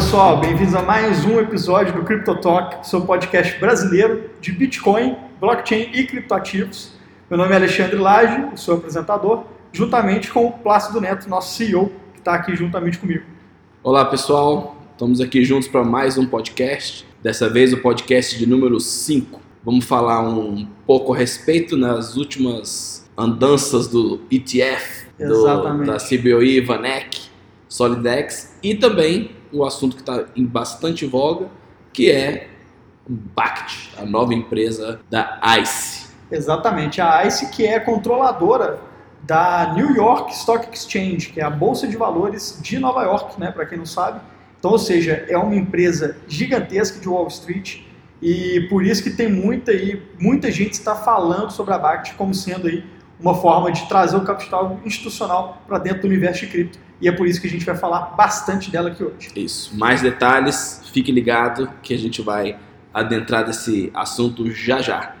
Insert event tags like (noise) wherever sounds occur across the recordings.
pessoal, bem-vindos a mais um episódio do Crypto Talk, seu podcast brasileiro de Bitcoin, blockchain e criptoativos. Meu nome é Alexandre Lage, sou apresentador, juntamente com o Plácido Neto, nosso CEO, que está aqui juntamente comigo. Olá pessoal, estamos aqui juntos para mais um podcast, dessa vez o podcast de número 5. Vamos falar um pouco a respeito nas últimas andanças do ETF, do, da CBOE Vanek, Solidex e também o assunto que está em bastante voga, que é BACT, a nova empresa da ICE. Exatamente, a ICE que é controladora da New York Stock Exchange, que é a bolsa de valores de Nova York, né, para quem não sabe. Então, ou seja, é uma empresa gigantesca de Wall Street e por isso que tem muita aí, muita gente está falando sobre a BACT como sendo aí uma forma de trazer o capital institucional para dentro do universo de cripto e é por isso que a gente vai falar bastante dela aqui hoje. Isso. Mais detalhes, fique ligado que a gente vai adentrar desse assunto já já.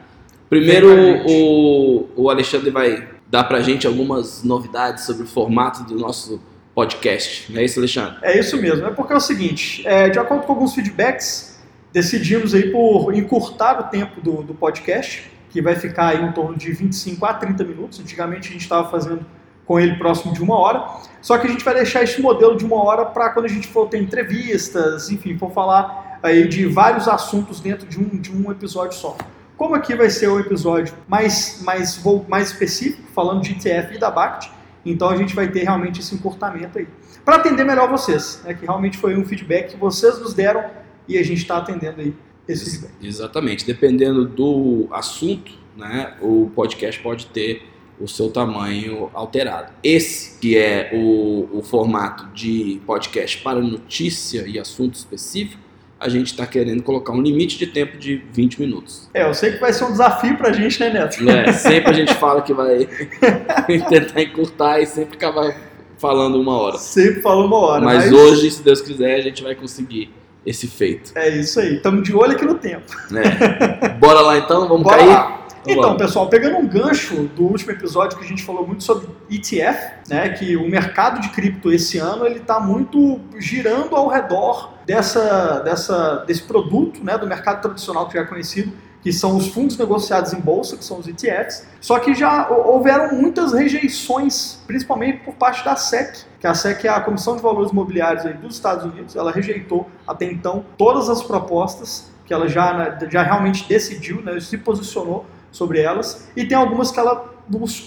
Primeiro, o, o Alexandre vai dar pra gente algumas novidades sobre o formato do nosso podcast. Não é isso, Alexandre? É isso mesmo. É porque é o seguinte, é, de acordo com alguns feedbacks, decidimos aí por encurtar o tempo do, do podcast, que vai ficar aí em torno de 25 a 30 minutos. Antigamente a gente estava fazendo com ele próximo de uma hora. Só que a gente vai deixar esse modelo de uma hora para quando a gente for ter entrevistas, enfim, for falar aí de vários assuntos dentro de um, de um episódio só. Como aqui vai ser o episódio mais, mais, mais específico, falando de ETF e da BACT, então a gente vai ter realmente esse encurtamento aí. Para atender melhor vocês, né, que realmente foi um feedback que vocês nos deram e a gente está atendendo aí esse feedback. Exatamente. Dependendo do assunto, né, o podcast pode ter o seu tamanho alterado. Esse que é o, o formato de podcast para notícia e assunto específico, a gente está querendo colocar um limite de tempo de 20 minutos. É, eu sei que vai ser um desafio para a gente, né, Neto? É, (laughs) sempre a gente fala que vai (laughs) tentar encurtar e sempre acabar falando uma hora. Sempre fala uma hora. Mas, mas, hoje, se Deus quiser, a gente vai conseguir esse feito. É isso aí, estamos de olho aqui no tempo. É. Bora lá então, vamos Bora cair? Lá. Então, pessoal, pegando um gancho do último episódio que a gente falou muito sobre ETF, né, que o mercado de cripto esse ano ele está muito girando ao redor dessa, dessa, desse produto, né, do mercado tradicional que já é conhecido, que são os fundos negociados em bolsa, que são os ETFs. Só que já houveram muitas rejeições, principalmente por parte da SEC, que a SEC é a Comissão de Valores Imobiliários dos Estados Unidos. Ela rejeitou até então todas as propostas que ela já, né, já realmente decidiu, né, se posicionou sobre elas, e tem algumas que ela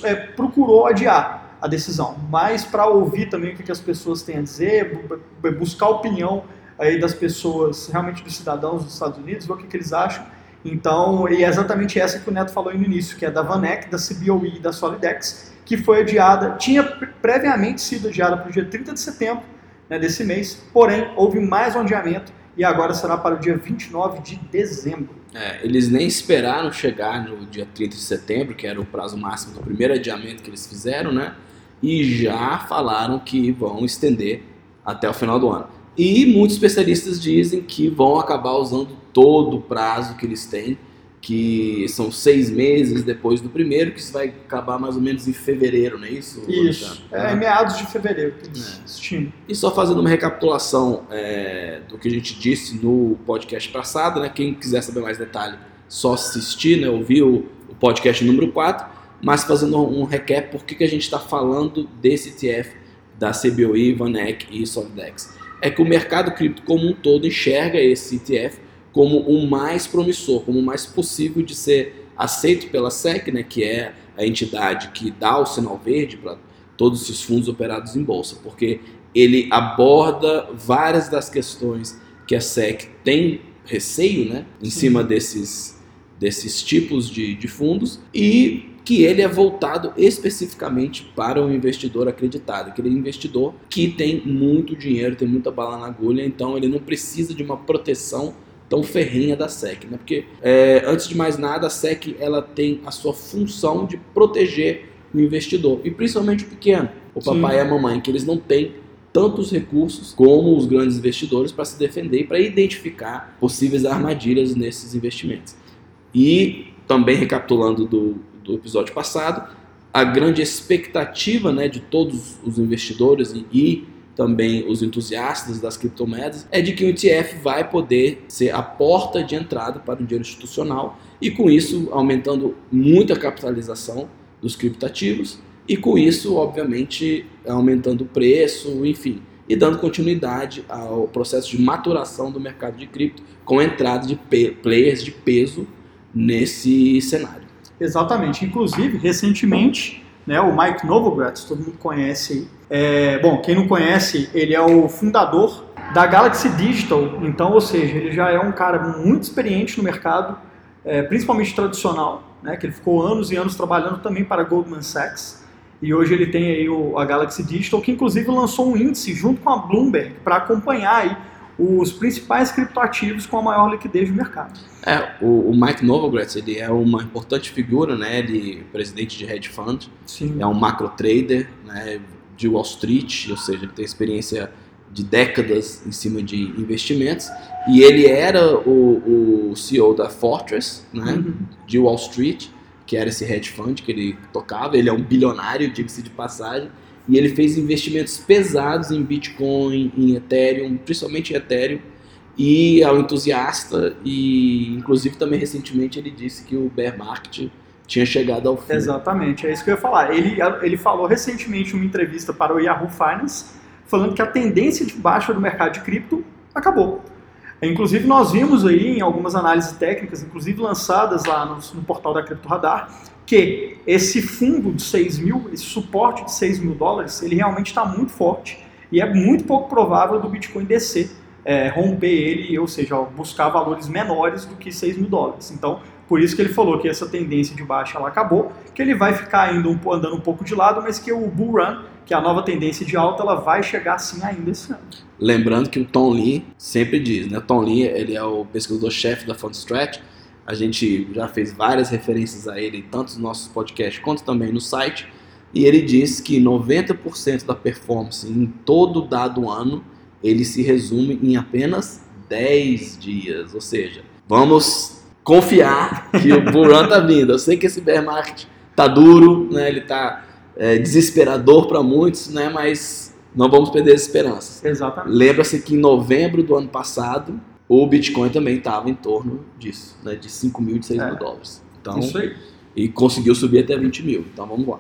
é, procurou adiar a decisão, mas para ouvir também o que, as pessoas têm a dizer, buscar opinião aí das pessoas, realmente dos cidadãos dos Estados Unidos, ver o que, que eles acham. Então, e é exatamente essa que o Neto falou no início, que é da Vanek, da CBOE e da Solidex, que foi adiada, tinha previamente sido adiada para o dia 30 de setembro né, desse mês, porém houve mais um adiamento e agora será para o dia 29 de dezembro. É, eles nem esperaram chegar no dia 30 de setembro, que era o prazo máximo do primeiro adiamento que eles fizeram, né? E já falaram que vão estender até o final do ano. E muitos especialistas dizem que vão acabar usando todo o prazo que eles têm que são seis meses depois do primeiro, que isso vai acabar mais ou menos em fevereiro, não é isso? Isso, é, é meados de fevereiro que é. E só fazendo uma recapitulação é, do que a gente disse no podcast passado, né? Quem quiser saber mais detalhe, só assistir, né? Ouvir o, o podcast número 4, mas fazendo um recap, por que, que a gente está falando desse ETF da CBOE, Vanek e Solidex. É que o mercado cripto como um todo enxerga esse ETF como o mais promissor, como o mais possível de ser aceito pela SEC, né, que é a entidade que dá o sinal verde para todos esses fundos operados em bolsa, porque ele aborda várias das questões que a SEC tem receio né, em Sim. cima desses, desses tipos de, de fundos e que ele é voltado especificamente para o investidor acreditado, aquele investidor que tem muito dinheiro, tem muita bala na agulha, então ele não precisa de uma proteção tão ferrenha da SEC, né? Porque é, antes de mais nada, a SEC ela tem a sua função de proteger o investidor e principalmente o pequeno, o papai Sim. e a mamãe, que eles não têm tantos recursos como os grandes investidores para se defender e para identificar possíveis armadilhas nesses investimentos. E também recapitulando do, do episódio passado, a grande expectativa né, de todos os investidores e, e também os entusiastas das criptomoedas, é de que o ETF vai poder ser a porta de entrada para o dinheiro institucional e com isso aumentando muito a capitalização dos criptativos e com isso, obviamente, aumentando o preço, enfim, e dando continuidade ao processo de maturação do mercado de cripto com a entrada de players de peso nesse cenário. Exatamente. Inclusive, recentemente, né, o Mike Novogratz, todo mundo conhece. É, bom, quem não conhece, ele é o fundador da Galaxy Digital. Então, ou seja, ele já é um cara muito experiente no mercado, é, principalmente tradicional, né, que ele ficou anos e anos trabalhando também para Goldman Sachs. E hoje ele tem aí o, a Galaxy Digital, que inclusive lançou um índice junto com a Bloomberg para acompanhar aí os principais criptoativos com a maior liquidez do mercado. É, o, o Mike Novogratz, ele é uma importante figura, né? Ele é presidente de hedge fund, Sim. é um macro trader, né? De Wall Street, ou seja, ele tem experiência de décadas em cima de investimentos e ele era o, o CEO da Fortress, né? Uhum. De Wall Street, que era esse hedge fund que ele tocava. Ele é um bilionário, diga-se de passagem e ele fez investimentos pesados em Bitcoin, em Ethereum, principalmente em Ethereum, e ao entusiasta, e inclusive também recentemente ele disse que o bear market tinha chegado ao fim. Exatamente, é isso que eu ia falar. Ele, ele falou recentemente em uma entrevista para o Yahoo Finance, falando que a tendência de baixa do mercado de cripto acabou. Inclusive, nós vimos aí em algumas análises técnicas, inclusive lançadas lá no, no portal da Cripto Radar, que esse fundo de 6 mil, esse suporte de 6 mil dólares, ele realmente está muito forte e é muito pouco provável do Bitcoin descer, é, romper ele, ou seja, buscar valores menores do que 6 mil dólares. Então, por isso que ele falou que essa tendência de baixa ela acabou, que ele vai ficar andando um pouco de lado, mas que o bull run, que é a nova tendência de alta, ela vai chegar sim ainda esse ano. Lembrando que o Tom Lee sempre diz, né? Tom Lee ele é o pesquisador-chefe da FundStrat, a gente já fez várias referências a ele, tanto nos nossos podcasts quanto também no site. E ele diz que 90% da performance em todo dado ano ele se resume em apenas 10 dias. Ou seja, vamos confiar que o Buran tá vindo. Eu sei que esse bear market tá duro, né? ele tá é, desesperador para muitos, né? mas não vamos perder as esperanças. Exatamente. Lembra-se que em novembro do ano passado o Bitcoin também estava em torno disso, né, de 5 mil, de 6 é, mil dólares. Então, isso aí. E conseguiu subir até 20 mil. Então vamos lá.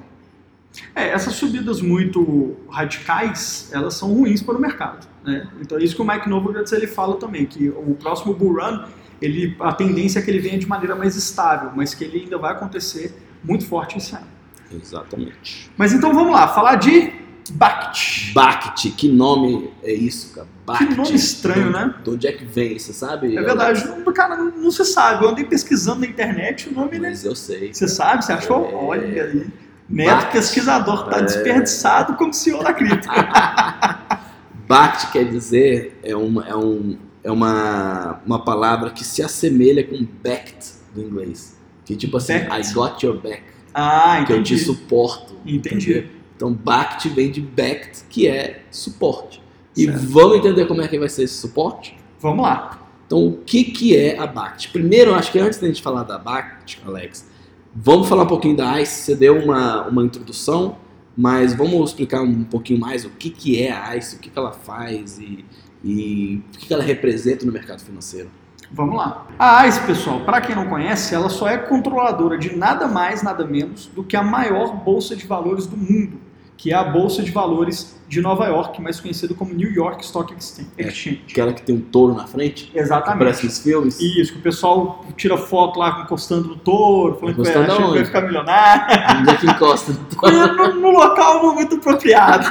É, essas subidas muito radicais, elas são ruins para o mercado. Né? Então é isso que o Mike Novogratz ele fala também, que o próximo bull run, ele, a tendência é que ele venha de maneira mais estável, mas que ele ainda vai acontecer muito forte esse ano. Exatamente. Mas então vamos lá, falar de Bact. Bact, que nome é isso, cara? Bact. Que nome estranho, de, né? De onde é que vem, você sabe? É verdade, não, cara, não, não, se sabe. Eu andei pesquisando na internet o nome, Mas né? eu sei. Você sabe? Você achou? É... Olha aí. Neto pesquisador, tá é... desperdiçado como senhor da cripto. Bact quer dizer, é, uma, é, um, é uma, uma palavra que se assemelha com backed do inglês. Que tipo assim, backed. I got your back. Ah, entendi. Que eu te suporto. Entendi. Entendeu? Então, BACT vem de BACT, que é suporte. E certo. vamos entender como é que vai ser esse suporte? Vamos lá. Então, o que, que é a BACT? Primeiro, acho que antes da gente falar da BACT, Alex, vamos falar um pouquinho da ICE. Você deu uma, uma introdução, mas vamos explicar um pouquinho mais o que, que é a ICE, o que, que ela faz e, e o que, que ela representa no mercado financeiro. Vamos lá. A ICE, pessoal, para quem não conhece, ela só é controladora de nada mais, nada menos do que a maior bolsa de valores do mundo, que é a bolsa de valores de Nova York, mais conhecido como New York Stock Exchange. É aquela que tem um touro na frente? Exatamente. Parece nos filmes? Isso, que o pessoal tira foto lá encostando no touro, falando que vai, que vai ficar milionário. (laughs) Onde é que encosta no touro? no, no local não muito apropriado.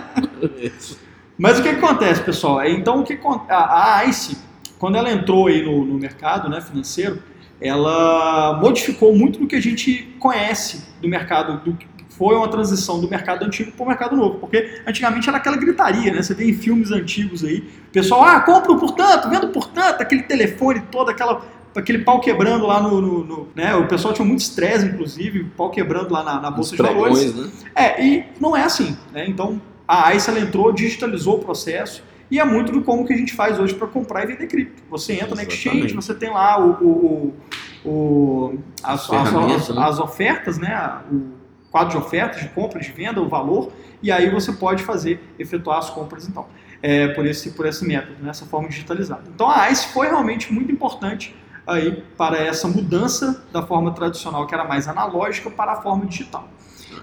(laughs) Mas o que acontece, pessoal? É, então, o que a, ICE quando ela entrou aí no, no mercado né, financeiro, ela modificou muito do que a gente conhece do mercado, do foi uma transição do mercado antigo para o mercado novo, porque antigamente era aquela gritaria, né? Você vê em filmes antigos aí, o pessoal, ah, compro por tanto, vendo por tanto, aquele telefone todo, aquela, aquele pau quebrando lá no, no, no né? O pessoal tinha muito estresse, inclusive, pau quebrando lá na, na bolsa de valores. Né? É, e não é assim, né? Então a ICE ela entrou, digitalizou o processo, e é muito do como que a gente faz hoje para comprar e vender cripto. Você entra Exatamente. na exchange, você tem lá o, o, o as, as, as, né? as, ofertas, né? O, quadro de ofertas, de compra, de venda, o valor, e aí você pode fazer, efetuar as compras então, é, por, esse, por esse método, nessa né, forma digitalizada. Então a ICE foi realmente muito importante aí para essa mudança da forma tradicional, que era mais analógica, para a forma digital.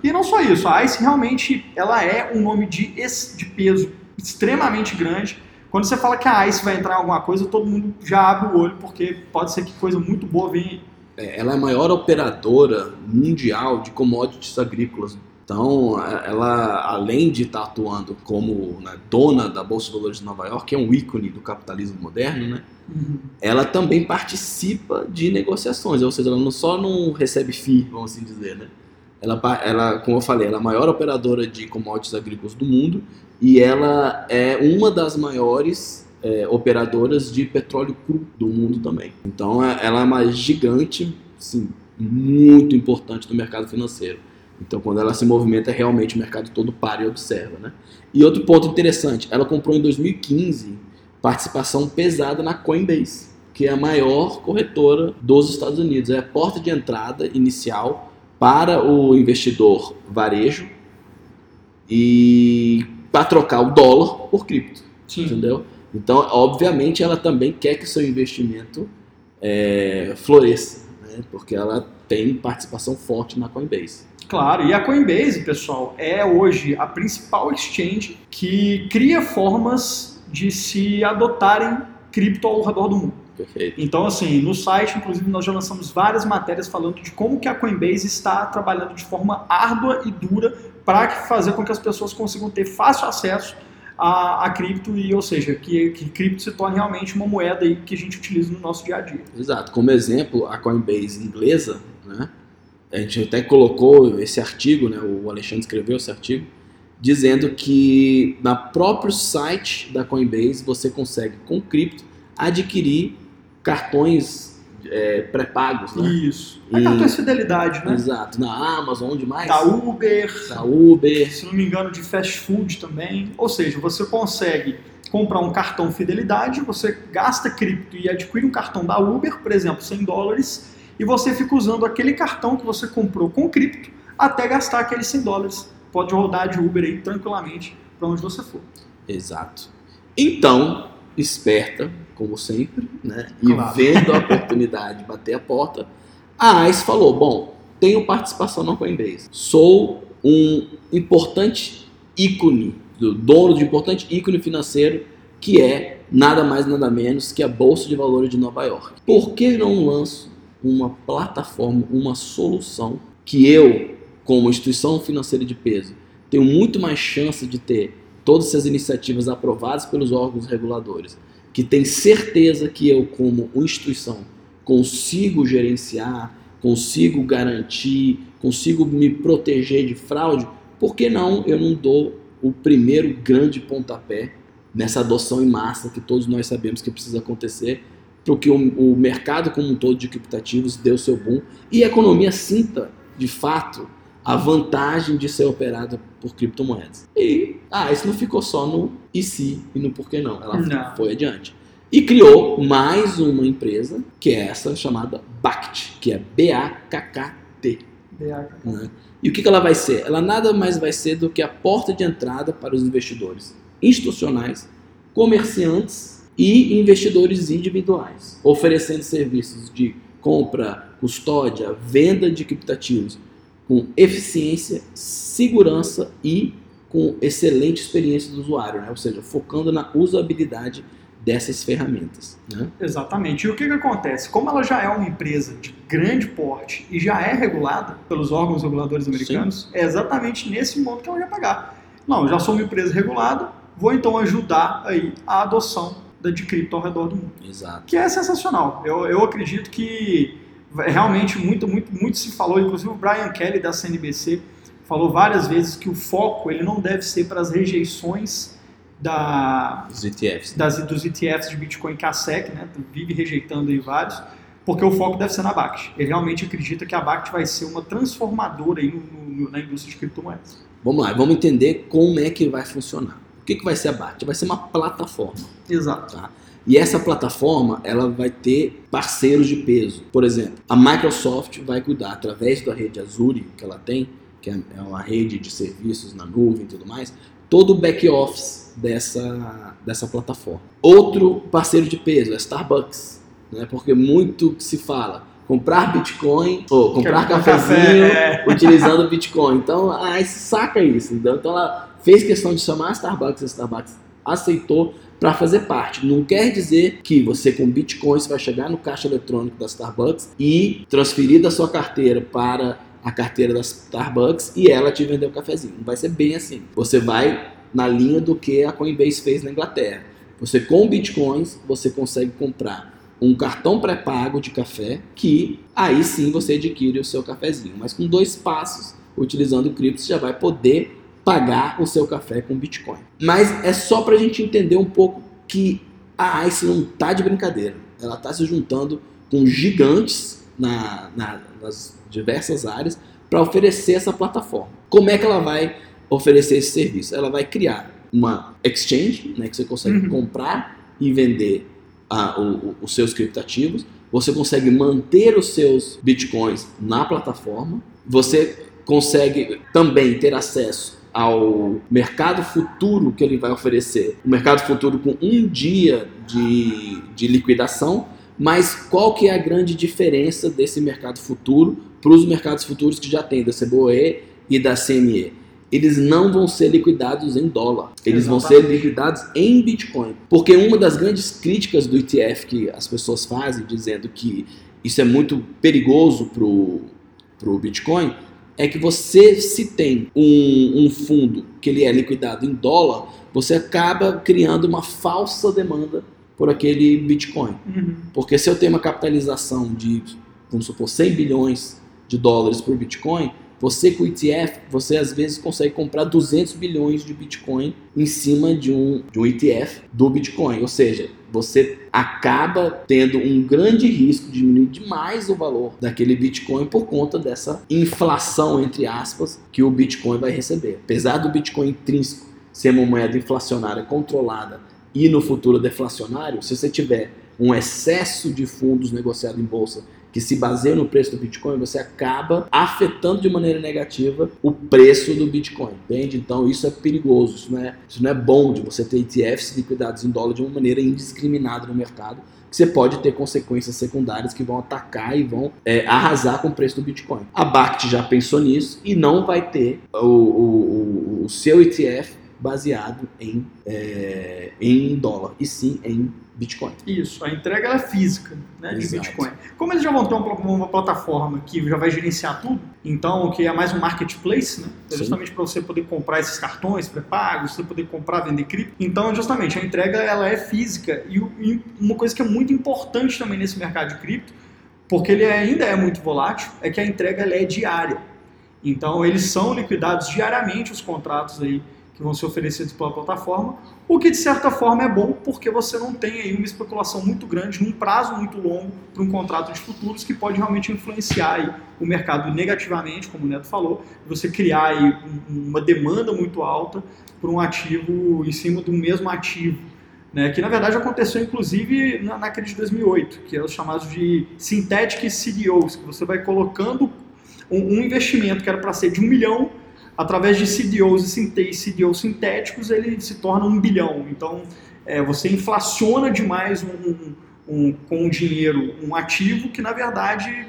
E não só isso, a ICE realmente ela é um nome de, de peso extremamente grande. Quando você fala que a ICE vai entrar em alguma coisa, todo mundo já abre o olho, porque pode ser que coisa muito boa venha ela é a maior operadora mundial de commodities agrícolas. Então, ela, além de estar atuando como né, dona da Bolsa de Valores de Nova York, que é um ícone do capitalismo moderno, né? Uhum. ela também participa de negociações, ou seja, ela não só não recebe FII, vamos assim dizer, né? Ela, ela, como eu falei, ela é a maior operadora de commodities agrícolas do mundo e ela é uma das maiores é, operadoras de petróleo cru do mundo também. Então, é, ela é uma gigante, sim, muito importante no mercado financeiro. Então, quando ela se movimenta, realmente o mercado todo para e observa, né? E outro ponto interessante, ela comprou em 2015 participação pesada na Coinbase, que é a maior corretora dos Estados Unidos. É a porta de entrada inicial para o investidor varejo e para trocar o dólar por cripto. Sim. Entendeu? Então, obviamente, ela também quer que seu investimento é, floresça, né? porque ela tem participação forte na Coinbase. Claro, e a Coinbase, pessoal, é hoje a principal exchange que cria formas de se adotarem cripto ao redor do mundo. Perfeito. Então, assim, no site, inclusive, nós já lançamos várias matérias falando de como que a Coinbase está trabalhando de forma árdua e dura para fazer com que as pessoas consigam ter fácil acesso a, a cripto e, ou seja, que, que cripto se torne realmente uma moeda aí que a gente utiliza no nosso dia a dia. Exato. Como exemplo, a Coinbase inglesa, né? A gente até colocou esse artigo, né? O Alexandre escreveu esse artigo dizendo que na próprio site da Coinbase você consegue com cripto adquirir cartões é, pré-pagos, né? Isso. E, cartões de fidelidade, né? Exato. Na Amazon, onde mais? Da Uber. Da Uber. Se não me engano, de fast food também. Ou seja, você consegue comprar um cartão fidelidade, você gasta cripto e adquire um cartão da Uber, por exemplo, 100 dólares, e você fica usando aquele cartão que você comprou com cripto até gastar aqueles 100 dólares pode rodar de Uber aí tranquilamente para onde você for. Exato. Então, esperta, como sempre, né? E claro. vendo a oportunidade (laughs) bater a porta, a ICE falou: bom, tenho participação na Coinbase, sou um importante ícone, dono de importante ícone financeiro que é nada mais nada menos que a Bolsa de Valores de Nova York. Por que não lanço uma plataforma, uma solução que eu como instituição financeira de peso, tenho muito mais chance de ter todas essas iniciativas aprovadas pelos órgãos reguladores, que tem certeza que eu, como instituição, consigo gerenciar, consigo garantir, consigo me proteger de fraude, por que não eu não dou o primeiro grande pontapé nessa adoção em massa que todos nós sabemos que precisa acontecer, porque o, o mercado como um todo de criptativos deu seu boom e a economia sinta, de fato, a vantagem de ser operada por criptomoedas. E ah, isso não ficou só no e se e no porquê não. Ela não. foi adiante. E criou mais uma empresa, que é essa chamada BACT, que é B-A-K-K-T. Né? E o que, que ela vai ser? Ela nada mais vai ser do que a porta de entrada para os investidores institucionais, comerciantes e investidores individuais, oferecendo serviços de compra, custódia, venda de criptativos com eficiência, segurança e com excelente experiência do usuário, né? ou seja, focando na usabilidade dessas ferramentas. Né? Exatamente. E o que, que acontece? Como ela já é uma empresa de grande porte e já é regulada pelos órgãos reguladores americanos, Sim. é exatamente nesse ponto que ela vai pagar. Não, já sou uma empresa regulada, vou então ajudar aí a adoção da de cripto ao redor do mundo. Exato. Que é sensacional. Eu, eu acredito que realmente muito, muito, muito se falou, inclusive o Brian Kelly da CNBC falou várias vezes que o foco ele não deve ser para as rejeições da, dos ETFs, né? das, dos ETFs de Bitcoin que a SEC né, vive rejeitando aí vários, porque o foco deve ser na BACT. Ele realmente acredita que a BACT vai ser uma transformadora aí no, no, na indústria de criptomoedas. Vamos lá, vamos entender como é que vai funcionar. O que, que vai ser a BACT? Vai ser uma plataforma. Exato. Tá? E essa plataforma ela vai ter parceiros de peso. Por exemplo, a Microsoft vai cuidar através da rede Azure que ela tem, que é, é uma rede de serviços na nuvem e tudo mais, todo o back-office dessa, dessa plataforma. Outro parceiro de peso é Starbucks, né? porque muito se fala comprar Bitcoin ou comprar cafezinho café, (laughs) utilizando Bitcoin. Então a ICE saca isso. Então, então ela fez questão de chamar a Starbucks, a Starbucks aceitou para fazer parte. Não quer dizer que você com Bitcoin vai chegar no caixa eletrônico da Starbucks e transferir da sua carteira para a carteira da Starbucks e ela te vender o um cafezinho. Não vai ser bem assim. Você vai na linha do que a Coinbase fez na Inglaterra. Você com bitcoins você consegue comprar um cartão pré-pago de café que aí sim você adquire o seu cafezinho. Mas com dois passos, utilizando o cripto, já vai poder pagar o seu café com Bitcoin. Mas é só para a gente entender um pouco que a ICE não está de brincadeira. Ela está se juntando com gigantes na, na, nas diversas áreas para oferecer essa plataforma. Como é que ela vai oferecer esse serviço? Ela vai criar uma exchange, né, que você consegue uhum. comprar e vender a, o, os seus criptativos. Você consegue manter os seus bitcoins na plataforma. Você consegue também ter acesso ao mercado futuro que ele vai oferecer. O mercado futuro com um dia de, de liquidação. Mas qual que é a grande diferença desse mercado futuro para os mercados futuros que já tem da CBOE e da CME. Eles não vão ser liquidados em dólar, eles Exatamente. vão ser liquidados em Bitcoin. Porque uma das grandes críticas do ETF que as pessoas fazem, dizendo que isso é muito perigoso para o Bitcoin, é que você, se tem um, um fundo que ele é liquidado em dólar, você acaba criando uma falsa demanda por aquele Bitcoin. Uhum. Porque se eu tenho uma capitalização de, vamos supor, 100 bilhões de dólares por Bitcoin, você com o ETF, você às vezes consegue comprar 200 bilhões de Bitcoin em cima de um, de um ETF do Bitcoin. Ou seja, você acaba tendo um grande risco de diminuir demais o valor daquele Bitcoin por conta dessa inflação, entre aspas, que o Bitcoin vai receber. Apesar do Bitcoin intrínseco ser uma moeda inflacionária controlada e no futuro deflacionário, se você tiver um excesso de fundos negociados em bolsa que se baseia no preço do Bitcoin, você acaba afetando de maneira negativa o preço do Bitcoin, entende? Então isso é perigoso, isso não é, isso não é bom de você ter ETFs liquidados em dólar de uma maneira indiscriminada no mercado, que você pode ter consequências secundárias que vão atacar e vão é, arrasar com o preço do Bitcoin. A BACT já pensou nisso e não vai ter o, o, o seu ETF baseado em, é, em dólar, e sim em Bitcoin. Isso, a entrega é física né, de Bitcoin. Como eles já vão ter uma, uma, plataforma que já vai gerenciar tudo, então que é mais um marketplace, né? É justamente para você poder comprar esses cartões pré-pagos, você poder comprar, vender cripto. Então, justamente, a entrega ela é física e, e uma coisa que é muito importante também nesse mercado de cripto, porque ele ainda é muito volátil, é que a entrega é diária. Então, eles são liquidados diariamente os contratos aí que vão ser oferecidos pela plataforma, o que de certa forma é bom porque você não tem aí uma especulação muito grande num prazo muito longo para um contrato de futuros que pode realmente influenciar o mercado negativamente, como o Neto falou, você criar uma demanda muito alta por um ativo em cima do mesmo ativo. Né, que na verdade aconteceu inclusive na, de 2008, que eram os chamados de synthetic CDOs, que você vai colocando um, um investimento que era para ser de um milhão através de CDOs e CDOs sintéticos, ele se torna um bilhão. Então, é, você inflaciona demais um, um, um, com o dinheiro um ativo que, na verdade,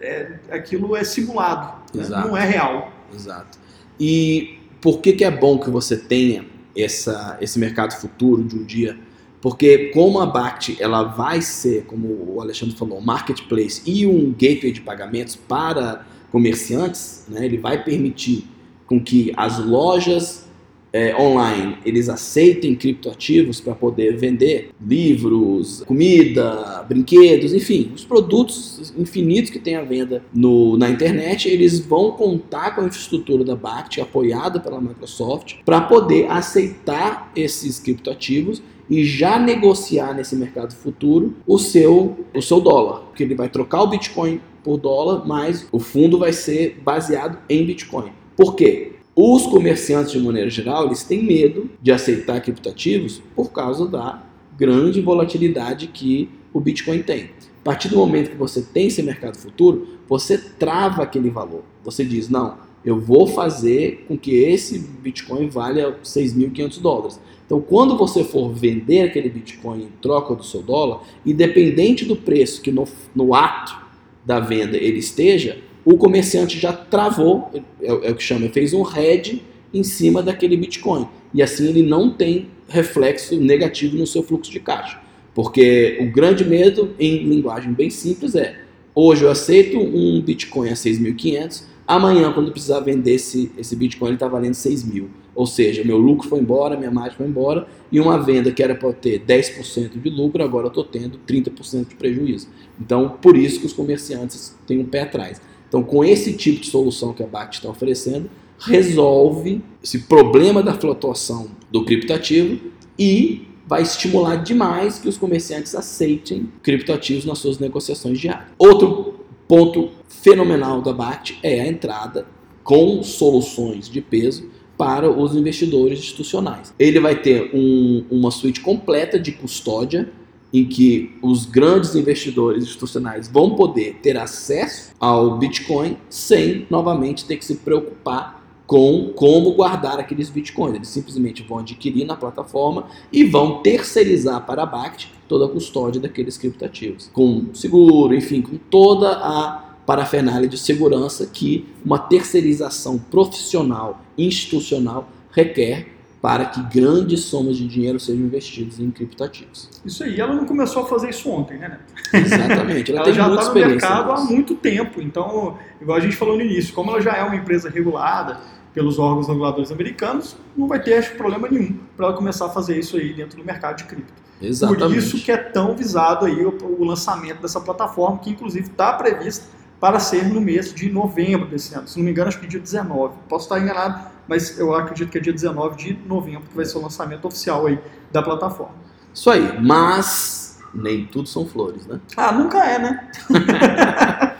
é, aquilo é simulado, né? não é real. Exato. E por que, que é bom que você tenha essa, esse mercado futuro de um dia? Porque como a BACT ela vai ser, como o Alexandre falou, um marketplace e um gateway de pagamentos para comerciantes, né, ele vai permitir com que as lojas é, online eles aceitem criptoativos para poder vender livros, comida, brinquedos, enfim, os produtos infinitos que tem à venda no, na internet, eles vão contar com a infraestrutura da BACT apoiada pela Microsoft para poder aceitar esses criptoativos e já negociar nesse mercado futuro o seu, o seu dólar, porque ele vai trocar o Bitcoin por dólar, mas o fundo vai ser baseado em Bitcoin. Por quê? Os comerciantes, de maneira geral, eles têm medo de aceitar criptativos por causa da grande volatilidade que o Bitcoin tem. A partir do momento que você tem esse mercado futuro, você trava aquele valor. Você diz, não, eu vou fazer com que esse Bitcoin valha 6.500 dólares. Então, quando você for vender aquele Bitcoin em troca do seu dólar, independente do preço que no, no ato da venda ele esteja, o comerciante já travou, é, é o que chama, fez um hedge em cima daquele Bitcoin. E assim ele não tem reflexo negativo no seu fluxo de caixa. Porque o grande medo, em linguagem bem simples, é hoje eu aceito um Bitcoin a 6.500, amanhã, quando precisar vender esse, esse Bitcoin, ele está valendo 6 mil. Ou seja, meu lucro foi embora, minha margem foi embora, e uma venda que era para ter 10% de lucro, agora eu estou tendo 30% de prejuízo. Então, por isso que os comerciantes têm um pé atrás. Então, com esse tipo de solução que a BACT está oferecendo, resolve esse problema da flutuação do criptativo e vai estimular demais que os comerciantes aceitem criptoativos nas suas negociações diárias. Outro ponto fenomenal da BACT é a entrada com soluções de peso para os investidores institucionais. Ele vai ter um, uma suíte completa de custódia em que os grandes investidores institucionais vão poder ter acesso ao Bitcoin sem novamente ter que se preocupar com como guardar aqueles bitcoins. Eles simplesmente vão adquirir na plataforma e vão terceirizar para a BACT toda a custódia daqueles criptativos, com seguro, enfim, com toda a parafernália de segurança que uma terceirização profissional, institucional, requer para que grandes somas de dinheiro sejam investidos em criptativos. Isso aí, ela não começou a fazer isso ontem, né, Neto? Exatamente, ela, ela já está no mercado há muito tempo, então, igual a gente falou no início, como ela já é uma empresa regulada pelos órgãos reguladores americanos, não vai ter acho, problema nenhum para ela começar a fazer isso aí dentro do mercado de cripto. Exatamente. Por isso que é tão visado aí o, o lançamento dessa plataforma, que inclusive está prevista para ser no mês de novembro desse ano. Se não me engano, acho que dia 19. Posso estar enganado, mas eu acredito que é dia 19 de novembro que vai ser o lançamento oficial aí da plataforma. Isso aí, mas nem tudo são flores, né? Ah, nunca é, né? (laughs)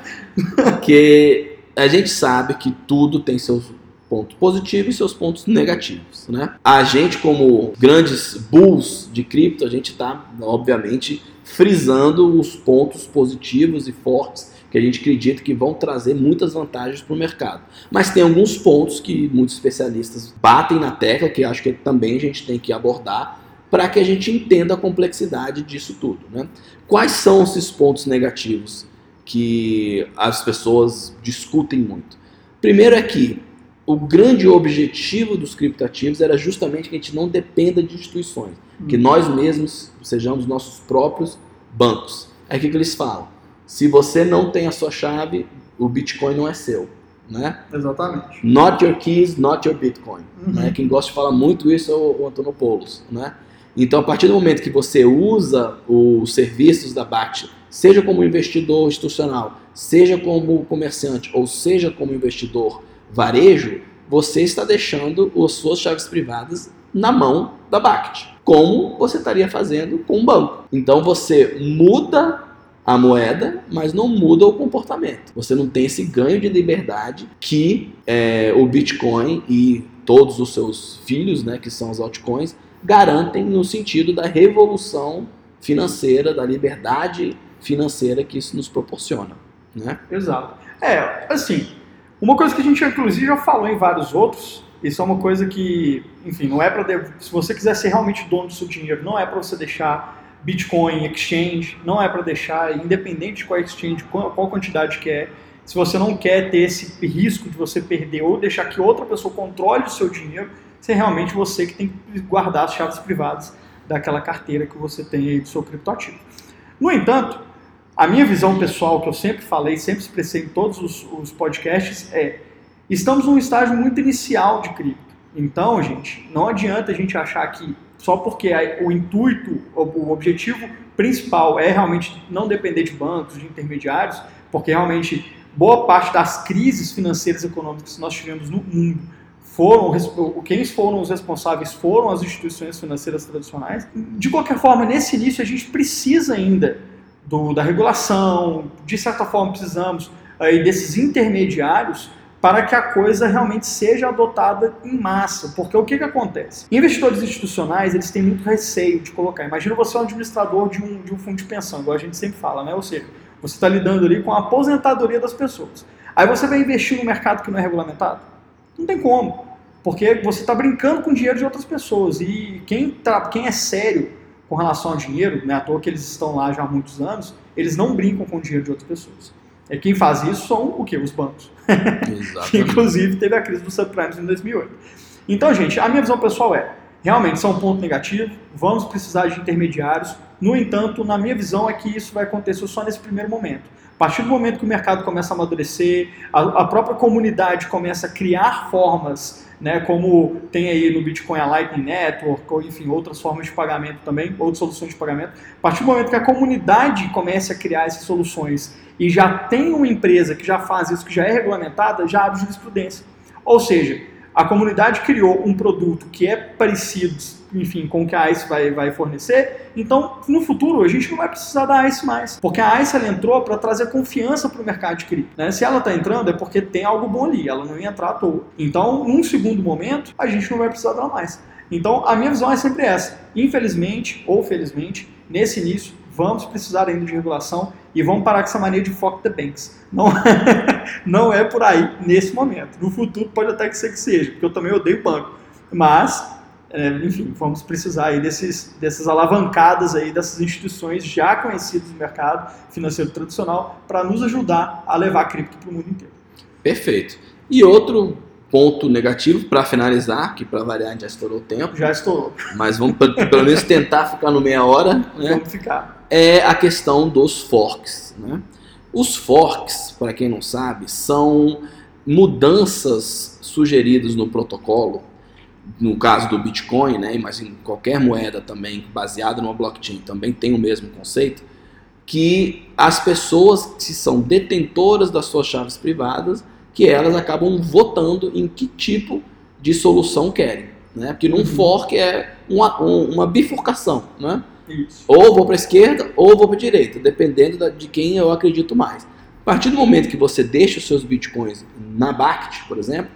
Porque a gente sabe que tudo tem seus pontos positivos e seus pontos negativos, né? A gente, como grandes bulls de cripto, a gente está, obviamente, frisando os pontos positivos e fortes que a gente acredita que vão trazer muitas vantagens para o mercado. Mas tem alguns pontos que muitos especialistas batem na tecla, que acho que também a gente tem que abordar, para que a gente entenda a complexidade disso tudo. Né? Quais são esses pontos negativos que as pessoas discutem muito? Primeiro é que o grande objetivo dos criptativos era justamente que a gente não dependa de instituições, que uhum. nós mesmos sejamos nossos próprios bancos. Aí o que, que eles falam? Se você não tem a sua chave, o Bitcoin não é seu. Né? Exatamente. Not your keys, not your Bitcoin. Uhum. Né? Quem gosta de falar muito isso é o, Antônio Poulos. Né? Então, a partir do momento que você usa os serviços da BACT, seja como investidor institucional, seja como comerciante ou seja como investidor varejo, você está deixando as suas chaves privadas na mão da BACT, como você estaria fazendo com um banco. Então, você muda a moeda, mas não muda o comportamento. Você não tem esse ganho de liberdade que é, o Bitcoin e todos os seus filhos, né, que são os altcoins, garantem no sentido da revolução financeira, da liberdade financeira que isso nos proporciona. Né? Exato. É, assim, uma coisa que a gente inclusive já falou em vários outros, isso é uma coisa que, enfim, não é para se você quiser ser realmente dono do seu dinheiro, não é para você deixar Bitcoin exchange, não é para deixar, independente de qual exchange, qual, qual quantidade que é. Se você não quer ter esse risco de você perder ou deixar que outra pessoa controle o seu dinheiro, é realmente você que tem que guardar as chaves privadas daquela carteira que você tem aí do seu criptoativo. No entanto, a minha visão pessoal, que eu sempre falei, sempre expressei em todos os, os podcasts, é: estamos num estágio muito inicial de cripto. Então, gente, não adianta a gente achar que só porque o intuito, o objetivo principal é realmente não depender de bancos, de intermediários, porque realmente boa parte das crises financeiras e econômicas que nós tivemos no mundo foram quem foram os responsáveis foram as instituições financeiras tradicionais. De qualquer forma, nesse início a gente precisa ainda do, da regulação, de certa forma precisamos aí desses intermediários para que a coisa realmente seja adotada em massa. Porque o que, que acontece? Investidores institucionais, eles têm muito receio de colocar. Imagina você é um administrador de um, de um fundo de pensão, igual a gente sempre fala, né? Ou seja, você está lidando ali com a aposentadoria das pessoas. Aí você vai investir no mercado que não é regulamentado? Não tem como. Porque você está brincando com o dinheiro de outras pessoas. E quem, tá, quem é sério com relação ao dinheiro, né, à toa que eles estão lá já há muitos anos, eles não brincam com o dinheiro de outras pessoas. E quem faz isso são o quê? Os bancos. (laughs) que inclusive teve a crise dos subprimes em 2008. Então, gente, a minha visão pessoal é, realmente é um ponto negativo, vamos precisar de intermediários. No entanto, na minha visão é que isso vai acontecer só nesse primeiro momento. A partir do momento que o mercado começa a amadurecer, a, a própria comunidade começa a criar formas né, como tem aí no Bitcoin a Lightning Network, ou enfim, outras formas de pagamento também, outras soluções de pagamento. A partir do momento que a comunidade comece a criar essas soluções e já tem uma empresa que já faz isso, que já é regulamentada, já abre jurisprudência. Ou seja, a comunidade criou um produto que é parecido, enfim, com o que a ICE vai, vai fornecer, então no futuro a gente não vai precisar da ICE mais, porque a ICE ela entrou para trazer confiança para o mercado de cripto. Né? Se ela está entrando é porque tem algo bom ali, ela não ia entrar à toa. Então, num segundo momento, a gente não vai precisar dela mais. Então, a minha visão é sempre essa. Infelizmente ou felizmente, nesse início, vamos precisar ainda de regulação e vamos parar com essa mania de fuck the banks. Não, (laughs) não é por aí nesse momento. No futuro pode até que ser que seja, porque eu também odeio banco. Mas, é, enfim, vamos precisar aí desses, dessas alavancadas aí dessas instituições já conhecidas no mercado financeiro tradicional para nos ajudar a levar a cripto para o mundo inteiro. Perfeito. E outro ponto negativo para finalizar, que para variar já estourou o tempo. Já estourou. Mas vamos pelo menos tentar ficar no meia hora. Né? Vamos ficar. É a questão dos forks. Né? Os forks, para quem não sabe, são mudanças sugeridas no protocolo, no caso do Bitcoin, né, mas em qualquer moeda também baseada numa blockchain também tem o mesmo conceito, que as pessoas que são detentoras das suas chaves privadas, que elas acabam votando em que tipo de solução querem. Né? Porque num uhum. fork é uma, uma bifurcação. Né? Isso. Ou vou para a esquerda ou vou para a direita, dependendo de quem eu acredito mais. A partir do momento que você deixa os seus bitcoins na BACT, por exemplo,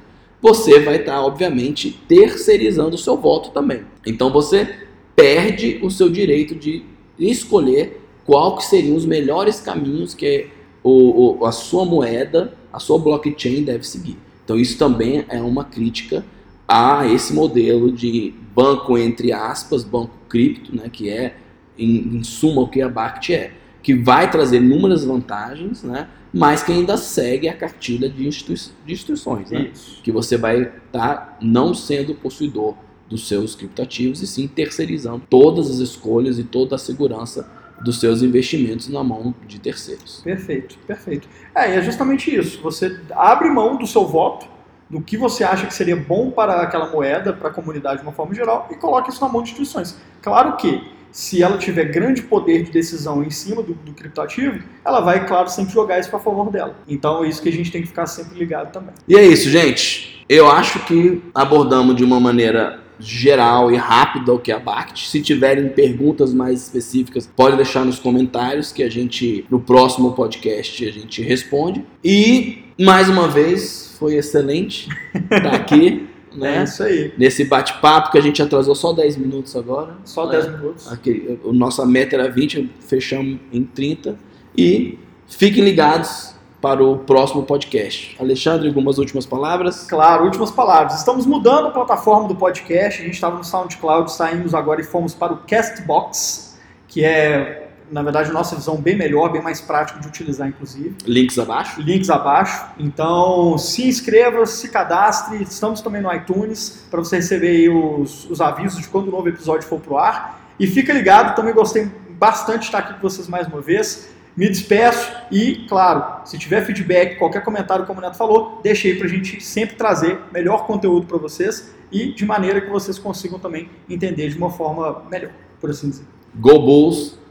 você vai estar, tá, obviamente, terceirizando o seu voto também. Então você perde o seu direito de escolher qual que seriam os melhores caminhos que o, o, a sua moeda, a sua blockchain deve seguir. Então isso também é uma crítica a esse modelo de banco entre aspas, banco cripto, né, que é em, em suma o que a BACT é, que vai trazer inúmeras vantagens, né, mas que ainda segue a cartilha de, institui de instituições, né, que você vai estar tá não sendo possuidor dos seus criptoativos e sim terceirizando todas as escolhas e toda a segurança dos seus investimentos na mão de terceiros. Perfeito, perfeito. É, e é justamente isso. Você abre mão do seu voto, do que você acha que seria bom para aquela moeda, para a comunidade de uma forma geral, e coloca isso na mão de instituições. Claro que se ela tiver grande poder de decisão em cima do, do criptoativo, ela vai, claro, sempre jogar isso para favor dela. Então é isso que a gente tem que ficar sempre ligado também. E é isso, gente. Eu acho que abordamos de uma maneira geral e rápida o que é a BACT. Se tiverem perguntas mais específicas, pode deixar nos comentários que a gente, no próximo podcast, a gente responde. E, mais uma vez, foi excelente (laughs) estar aqui. Né? É isso aí. Nesse bate-papo que a gente atrasou só 10 minutos agora. Só né? 10 minutos. Aqui, o nossa meta era 20, fechamos em 30. E fiquem ligados para o próximo podcast. Alexandre, algumas últimas palavras? Claro, últimas palavras. Estamos mudando a plataforma do podcast. A gente estava no SoundCloud, saímos agora e fomos para o Castbox, que é na verdade, nossa visão bem melhor, bem mais prático de utilizar, inclusive. Links abaixo? Links abaixo. Então, se inscreva, se cadastre. Estamos também no iTunes para você receber os, os avisos de quando o novo episódio for pro ar. E fica ligado, também gostei bastante de estar aqui com vocês mais uma vez. Me despeço e, claro, se tiver feedback, qualquer comentário, como o Neto falou, deixe aí para a gente sempre trazer melhor conteúdo para vocês e de maneira que vocês consigam também entender de uma forma melhor, por assim dizer. Go Bulls!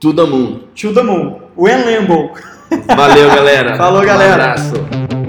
To the moon. To the moon. When Lambo. Valeu, galera. (laughs) Falou, galera. Um abraço.